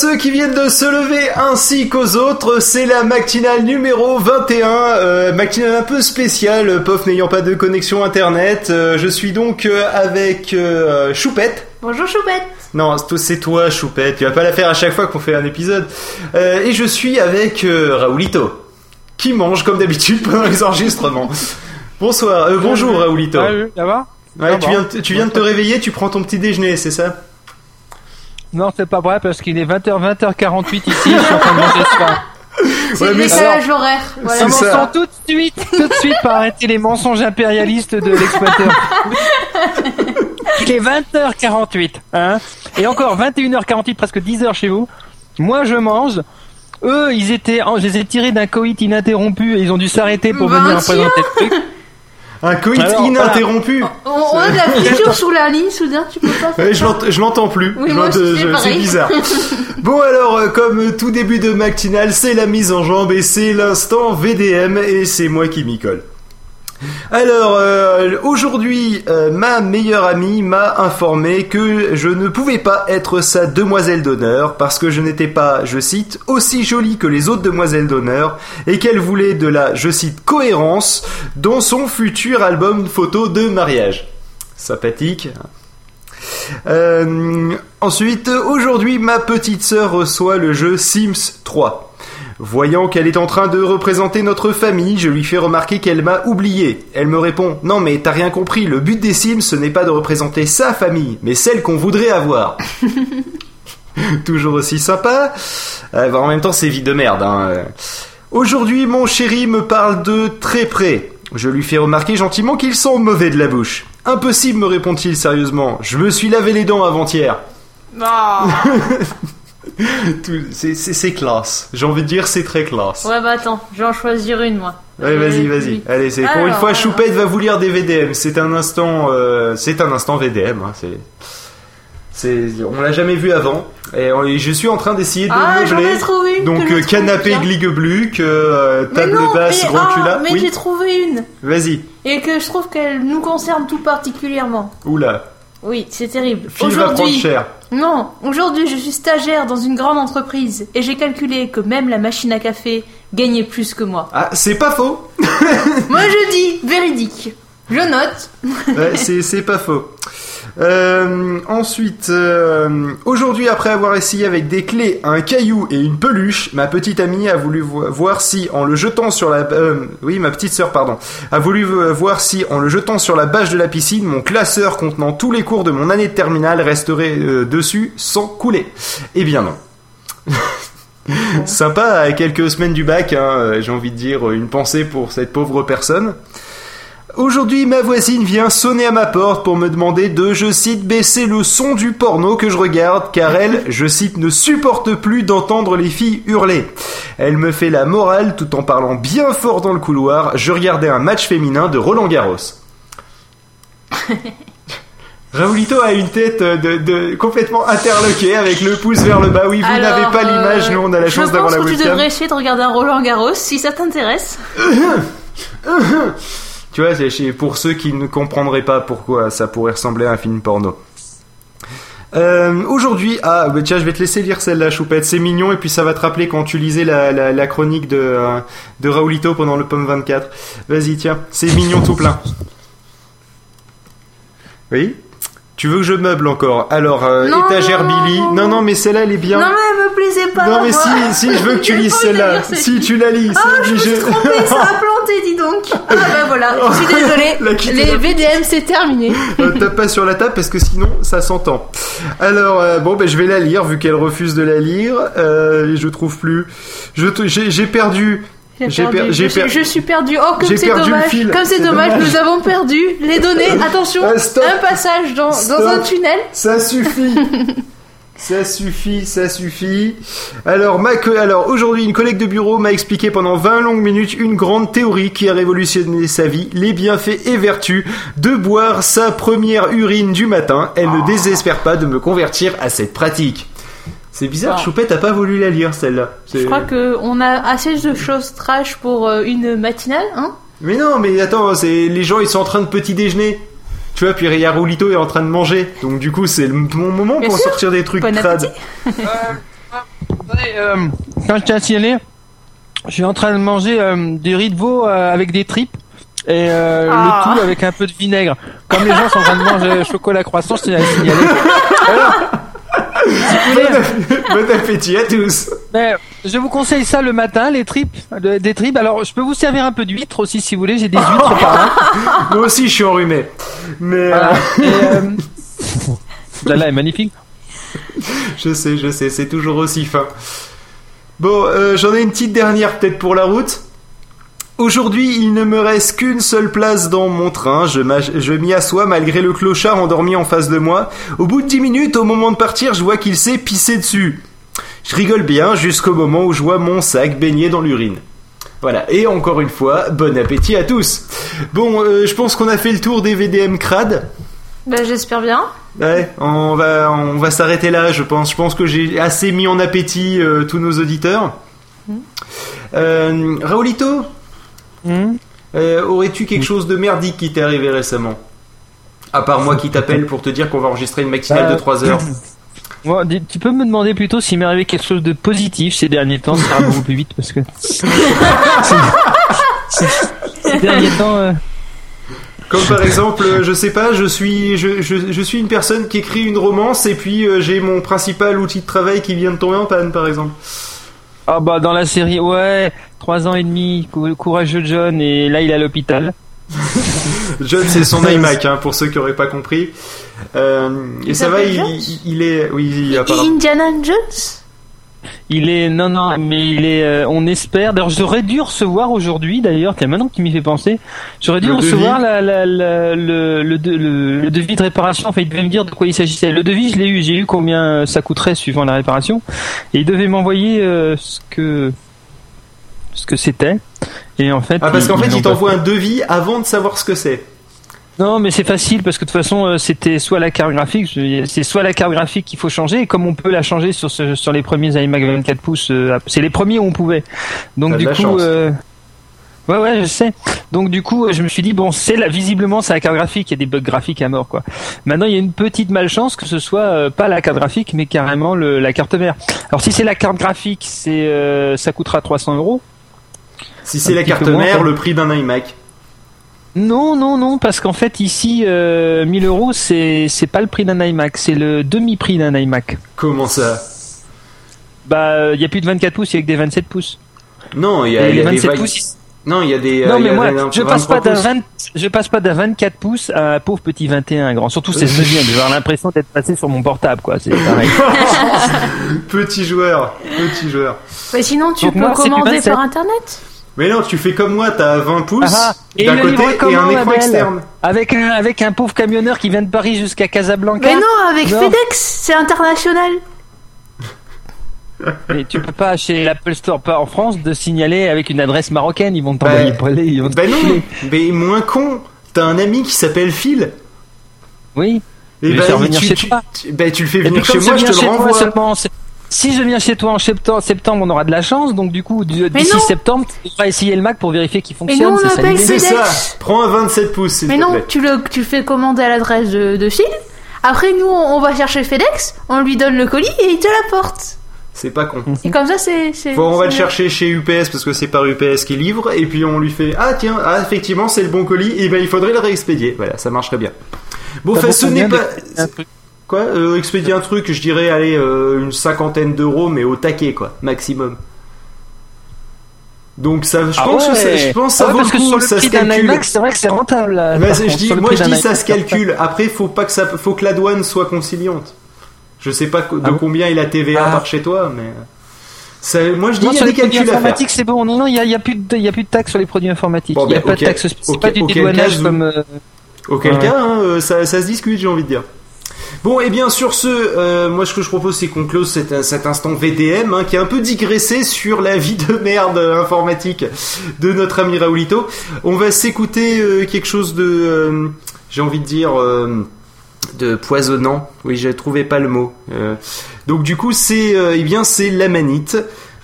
Ceux qui viennent de se lever ainsi qu'aux autres, c'est la matinale numéro 21, euh, matinale un peu spéciale, POF n'ayant pas de connexion internet. Euh, je suis donc euh, avec euh, Choupette. Bonjour Choupette Non, c'est- toi Choupette, tu vas pas la faire à chaque fois qu'on fait un épisode. Euh, et je suis avec euh, Raoulito, qui mange comme d'habitude pendant les enregistrements. Bonsoir, euh, bonjour Raoulito. Salut, ça va? Ouais, Ça tu va. viens, de- tu viens de te réveiller, tu prends ton petit déjeuner, c'est ça? Non, c'est pas vrai parce qu'il est 20h, 20h48 ici, je suis en train de manger ce soir. C'est Ouais, le décalage horaire. Voilà. Commençons tout de suite, tout de suite par arrêter les mensonges impérialistes de l'exploiteur. Il est 20h48, hein Et encore 21h48, presque 10h chez vous. Moi, je mange. Eux, ils étaient, je les ai tirés d'un coït ininterrompu et ils ont dû s'arrêter pour venir présenter le truc. Un coït Alors, ininterrompu. On, on a de la friture sous la ligne, soudain, tu peux pas faire Ouais, je ça. l'ent- je l'entends plus. Oui, c'est bizarre. bon alors, euh, comme tout début de matinale, c'est la mise en jambe et c'est l'instant VDM et c'est moi qui m'y colle. Alors, euh, aujourd'hui, euh, ma meilleure amie m'a informé que je ne pouvais pas être sa demoiselle d'honneur parce que je n'étais pas, je cite, aussi jolie que les autres demoiselles d'honneur et qu'elle voulait de la, je cite, cohérence dans son futur album photo de mariage. Sympathique. Euh, ensuite, aujourd'hui, ma petite sœur reçoit le jeu Sims 3. Voyant qu'elle est en train de représenter notre famille, je lui fais remarquer qu'elle m'a oublié. Elle me répond Non, mais t'as rien compris, le but des Sims, ce n'est pas de représenter sa famille, mais celle qu'on voudrait avoir. Toujours aussi sympa. Euh, en même temps, c'est vie de merde. Hein. Aujourd'hui, mon chéri me parle de très près. Je lui fais remarquer gentiment qu'il sent mauvais de la bouche. Impossible, me répond-il sérieusement. Je me suis lavé les dents avant-hier. Ah. C'est classe. J'ai envie de dire, c'est très classe. Ouais, bah attends, je vais en choisir une, moi. Ouais, vas-y, vas-y. Allez, c'est pour une fois, alors. Choupette va vous lire des VDM. C'est un instant, euh, c'est un instant VDM. hein, c'est, on l'a jamais vu avant. Et, je suis en train d'essayer de Ah, meubler. trouvé une. Donc euh, canapé. Gligobluc, euh, table non, basse mais, grand ah, mais Oui, j'ai trouvé une. vas-y. Et que je trouve qu'elle nous concerne tout particulièrement. Oula, Oui, c'est terrible. Phil va prendre Aujourd'hui, cher. Non, aujourd'hui je suis stagiaire dans une grande entreprise et j'ai calculé que même la machine à café gagnait plus que moi. Ah, c'est pas faux. Moi je dis véridique. Je note. Ouais, c'est, c'est pas faux. Euh, ensuite, euh, aujourd'hui, après avoir essayé avec des clés, un caillou et une peluche, ma petite amie a voulu vo- voir si, en le jetant sur la, euh, oui, ma petite sœur, pardon, a voulu voir si, en le jetant sur la bâche de la piscine, mon classeur contenant tous les cours de mon année de terminale resterait euh, dessus sans couler. Eh bien non. Sympa, à quelques semaines du bac, hein, j'ai envie de dire une pensée pour cette pauvre personne. Aujourd'hui, ma voisine vient sonner à ma porte pour me demander de, je cite, baisser le son du porno que je regarde, car elle, je cite, ne supporte plus d'entendre les filles hurler. Elle me fait la morale tout en parlant bien fort dans le couloir. Je regardais un match féminin de Roland Garros. Raoulito a une tête de, de- complètement interloquée avec le pouce vers le bas. Oui, vous n'avez pas l'image, euh, nous on a la chance d'avoir la Je pense que tu webcam. devrais essayer de regarder un Roland Garros si ça t'intéresse. Tu vois, c'est pour ceux qui ne comprendraient pas pourquoi ça pourrait ressembler à un film porno. Euh, Aujourd'hui, ah bah tiens, je vais te laisser lire celle-là, Choupette. C'est mignon et puis ça va te rappeler quand tu lisais la, la, la chronique de, euh, de Raoulito pendant le pomme 24. Vas-y, tiens, c'est mignon tout plein. Oui? Tu veux que je meuble encore? Alors, euh, Non, étagère non, Billy. non, Non, non. non, mais celle-là, elle est bien. Non mais plaisait pas. Non, mais si, si, je veux que tu lises celle-là. Si tu la lis, Ah, je me suis trompée, ça a planté, dis donc. Ah bah voilà, je suis désolée. Les VDM c'est terminé. Euh, tape pas sur la table parce que sinon ça s'entend. Alors euh, bon ben je vais la lire vu qu'elle refuse de la lire. Euh, je trouve plus. J'ai perdu. J'ai perdu. per- j'ai je, per- je suis perdu. Oh comme c'est perdu dommage. Comme c'est dommage, dommage. nous avons perdu les données. Attention, Ah, un passage dans, dans un tunnel. Ça suffit. Ça suffit, ça suffit. Alors, ma alors aujourd'hui, une collègue de bureau m'a expliqué pendant 20 longues minutes une grande théorie qui a révolutionné sa vie, les bienfaits et vertus de boire sa première urine du matin. Elle ne désespère pas de me convertir à cette pratique. C'est bizarre, Bon. Choupette a pas voulu la lire celle-là. Je crois que on a assez de choses trash pour euh, une matinale, hein? Mais non, mais attends, c'est les gens ils sont en train de petit déjeuner. Tu vois, puis il y a Raulito est en train de manger. Donc du coup, c'est le bon moment Bien pour sûr. sortir des trucs Bon crades. Attendez, euh, quand je t'ai signalé, je suis en train de manger euh, du riz de veau euh, avec des tripes et euh, Ah. le tout avec un peu de vinaigre. Comme les gens sont en train de manger chocolat croissant, je t'ai signalé. Alors, si vous voulez, Bon, app- bon appétit à tous. mais je vous conseille ça le matin, les tripes, le- des tripes. Alors, je peux vous servir un peu d'huître aussi si vous voulez. J'ai des huîtres par là. Moi aussi, je suis enrhumé. Mais Voilà. euh, euh, est magnifique. je sais, je sais, c'est toujours aussi fin. Bon, euh, j'en ai une petite dernière peut-être pour la route. Aujourd'hui, il ne me reste qu'une seule place dans mon train. Je, m'y assois malgré le clochard endormi en face de moi. Au bout de 10 minutes, au moment de partir, je vois qu'il s'est pissé dessus. Je rigole bien jusqu'au moment où je vois mon sac baigné dans l'urine. Voilà, et encore une fois, bon appétit à tous. Bon, euh, je pense qu'on a fait le tour des VDM crades. Bah, j'espère bien. Ouais, on va, on va s'arrêter là, je pense. Je pense que j'ai assez mis en appétit euh, tous nos auditeurs. Euh, Raoulito, Hmm euh, aurais-tu quelque chose de merdique qui t'est arrivé récemment À part moi qui t'appelle pour te dire qu'on va enregistrer une matinale Euh, de 3 heures. Bon, dis- tu peux me demander plutôt s'il m'est arrivé quelque chose de positif ces derniers temps, ça ira beaucoup plus vite parce que ces derniers temps, euh, Comme par exemple, euh, je sais pas, je suis, je, je, je suis une personne qui écrit une romance et puis euh, j'ai mon principal outil de travail qui vient de tomber en panne, par exemple. ah bah dans la série, ouais, trois ans et demi, cou- courageux John et là il est à l'hôpital. John, c'est son iMac, hein, pour ceux qui auraient pas compris. Euh, et Il ça va, il, il- il est, oui, apparemment. Indiana Jones Il est non non mais il est euh, on espère d'ailleurs j'aurais dû recevoir aujourd'hui d'ailleurs tiens maintenant que tu m'y fais penser j'aurais dû Le recevoir devis la, la, la- le, le, de- le, le devis de réparation enfin il devait me dire de quoi il s'agissait le devis je l'ai eu j'ai eu combien ça coûterait suivant la réparation et il devait m'envoyer euh, ce que ce que c'était et en fait Ah, parce qu'en fait, l'ont il pas t'envoie un devis avant de savoir ce que c'est. non, mais c'est facile parce que de toute façon, euh, c'était soit la carte graphique, c'est soit la carte graphique qu'il faut changer, et comme on peut la changer sur ce, sur les premiers iMac 24 pouces, euh, c'est les premiers où on pouvait. Donc du coup, euh, ouais, ouais, je sais. Donc du coup, je me suis dit bon, c'est la, visiblement c'est la carte graphique, il y a des bugs graphiques à mort quoi. Maintenant, il y a une petite malchance que ce soit euh, pas la carte graphique, mais carrément le, la carte mère. Alors si c'est la carte graphique, c'est euh, ça coûtera 300 euros. Si c'est la carte mère, le prix d'un iMac. Non, non, non, parce qu'en fait ici, euh, 1000 euros, c'est c'est pas le prix d'un iMac, c'est le demi-prix d'un iMac. Comment ça? Bah, il y a plus de 24 pouces, il y a que des 27 pouces. Non, il y a, y les a des 27 va- pouces. Non, il y a des. Non, euh, mais moi, des- je passe 23 pas d'un pouces. 20, je passe pas d'un 24 pouces à un pauvre petit 21 grand. Surtout 16 neuvième, j'ai avoir l'impression d'être passé sur mon portable, quoi. C'est pareil. Petit joueur, petit joueur. Bah, sinon, tu Donc peux moi, c'est commander 27. par internet? Mais non, tu fais comme moi, t'as 20 pouces Ah, et d'un côté et un écran belle externe. avec un, avec un pauvre camionneur qui vient de Paris jusqu'à Casablanca. Mais non, avec Non. FedEx, c'est international. Mais tu peux pas chez l'Apple Store pas en France de signaler avec une adresse marocaine, ils vont t'envoyer Bah, pour aller, ils vont te Ben non, mais moins con. T'as un ami qui s'appelle Phil. Oui. Et ben, venir tu, chez tu- toi. tu- tu le fais venir chez moi, je te le toi renvoie. Si je viens chez toi en septembre, septembre, on aura de la chance. Donc du coup, du- d'ici non. septembre, tu devras essayer le Mac pour vérifier qu'il Mais nous, fonctionne. on c'est ça appelle l'idée. C'est ça. FedEx. Prends un 27 pouces, s'il Mais te non, plaît. tu le, tu le fais commander à l'adresse de, de Phil. Après, nous, on on va chercher FedEx, on lui donne le colis et il te l'apporte. C'est pas con. Et comme ça, c'est. Bon, on va le chercher chez UPS parce que c'est par UPS qui livre, et puis on lui fait Ah, tiens, ah, effectivement, c'est le bon colis, et ben il faudrait le réexpédier. Voilà, ça marcherait bien. Bon, enfin, ce n'est pas. un truc Quoi euh, Expédier un truc, je dirais, allez, euh, une cinquantaine d'euros, mais au taquet, quoi, maximum. Donc, ça, je Ah pense que ça, ouais. je pense que ça Ah ouais, vaut parce le que sur coup, le ça se prix d'un calcule. c'est vrai que c'est rentable. là, Bah, par je contre. dis, moi je dis ça se calcule. Après, faut pas que ça, faut que la douane soit conciliante. Je sais pas de Ah combien il a TVA Ah. par chez toi, mais ça, moi je dis il y a sur des calculs informatiques, c'est bon. Non, non, il y y a plus de, il y a plus de taxes sur les produits informatiques. Bon, il y a ben, pas ok. de taxes. C'est Ok, pas du dédouanage cas, comme. euh, Auquel Ouais. cas, hein, euh, ça, ça se discute, j'ai envie de dire. Bon, et bien sur ce, euh, moi ce que je propose c'est qu'on close cet, instant VDM hein, qui a un peu digressé sur la vie de merde informatique de notre ami Raoulito. On va s'écouter euh, quelque chose de, euh, j'ai envie de dire, de poisonnant. Oui, je trouvais pas le mot. Donc du coup, c'est eh bien c'est l'amanite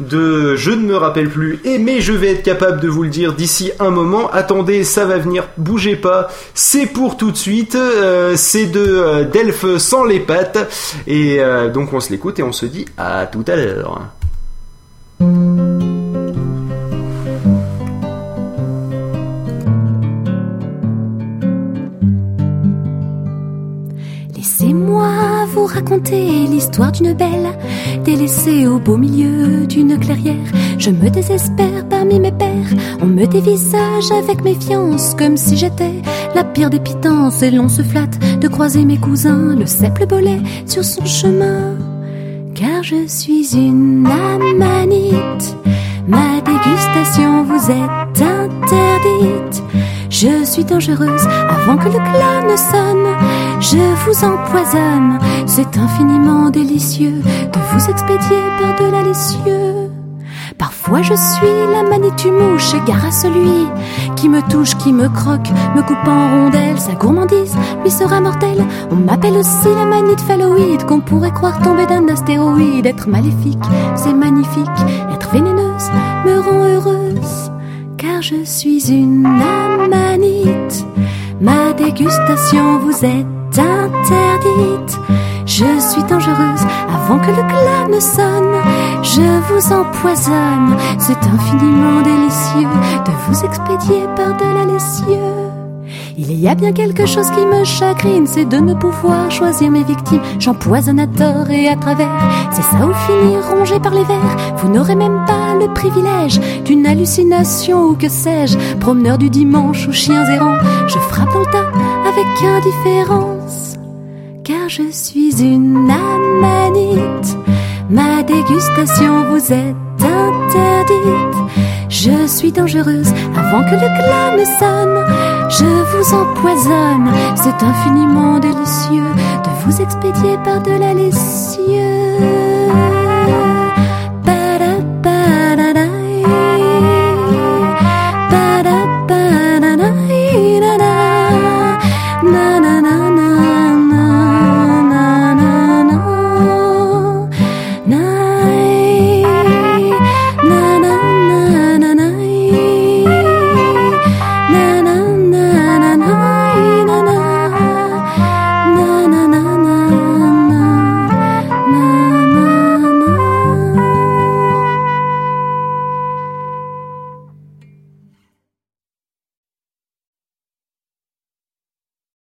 de je ne me rappelle plus et mais je vais être capable de vous le dire d'ici un moment. Attendez, ça va venir, bougez pas. C'est pour tout de suite. euh, c'est de euh, Delphes sans les pattes et euh, donc on se l'écoute et on se dit à tout à l'heure. Vous raconter l'histoire d'une belle délaissée au beau milieu d'une clairière. Je me désespère parmi mes pères, on me dévisage avec méfiance comme si j'étais la pire des pitances et l'on se flatte de croiser mes cousins, le le bolet sur son chemin. Car je suis une amanite, ma dégustation vous est interdite. Je suis dangereuse avant que le glas ne sonne. Je vous empoisonne. C'est infiniment délicieux de vous expédier par-delà les cieux. Parfois je suis la manitou mouche, gare à celui qui me touche, qui me croque, me coupe en rondelles. Sa gourmandise lui sera mortelle. On m'appelle aussi la manite phalloïde, qu'on pourrait croire tomber d'un astéroïde. Être maléfique, c'est magnifique. Être heureuse je suis une amanite. Ma dégustation vous est interdite. Je suis dangereuse avant que le glas ne sonne. Je vous empoisonne. C'est infiniment délicieux de vous expédier par-delà les cieux. Il y a bien quelque chose qui me chagrine, c'est de ne pouvoir choisir mes victimes. J'empoisonne à tort et à travers. C'est ça ou finir rongé par les vers. Vous n'aurez même pas le privilège d'une hallucination ou que sais-je. Promeneur du dimanche ou chiens errants, je frappe dans le tas avec indifférence. Car je suis une amanite. Ma dégustation vous est interdite. Je suis dangereuse avant que le glas ne sonne. Je vous empoisonne. C'est infiniment délicieux de vous expédier par-delà les cieux.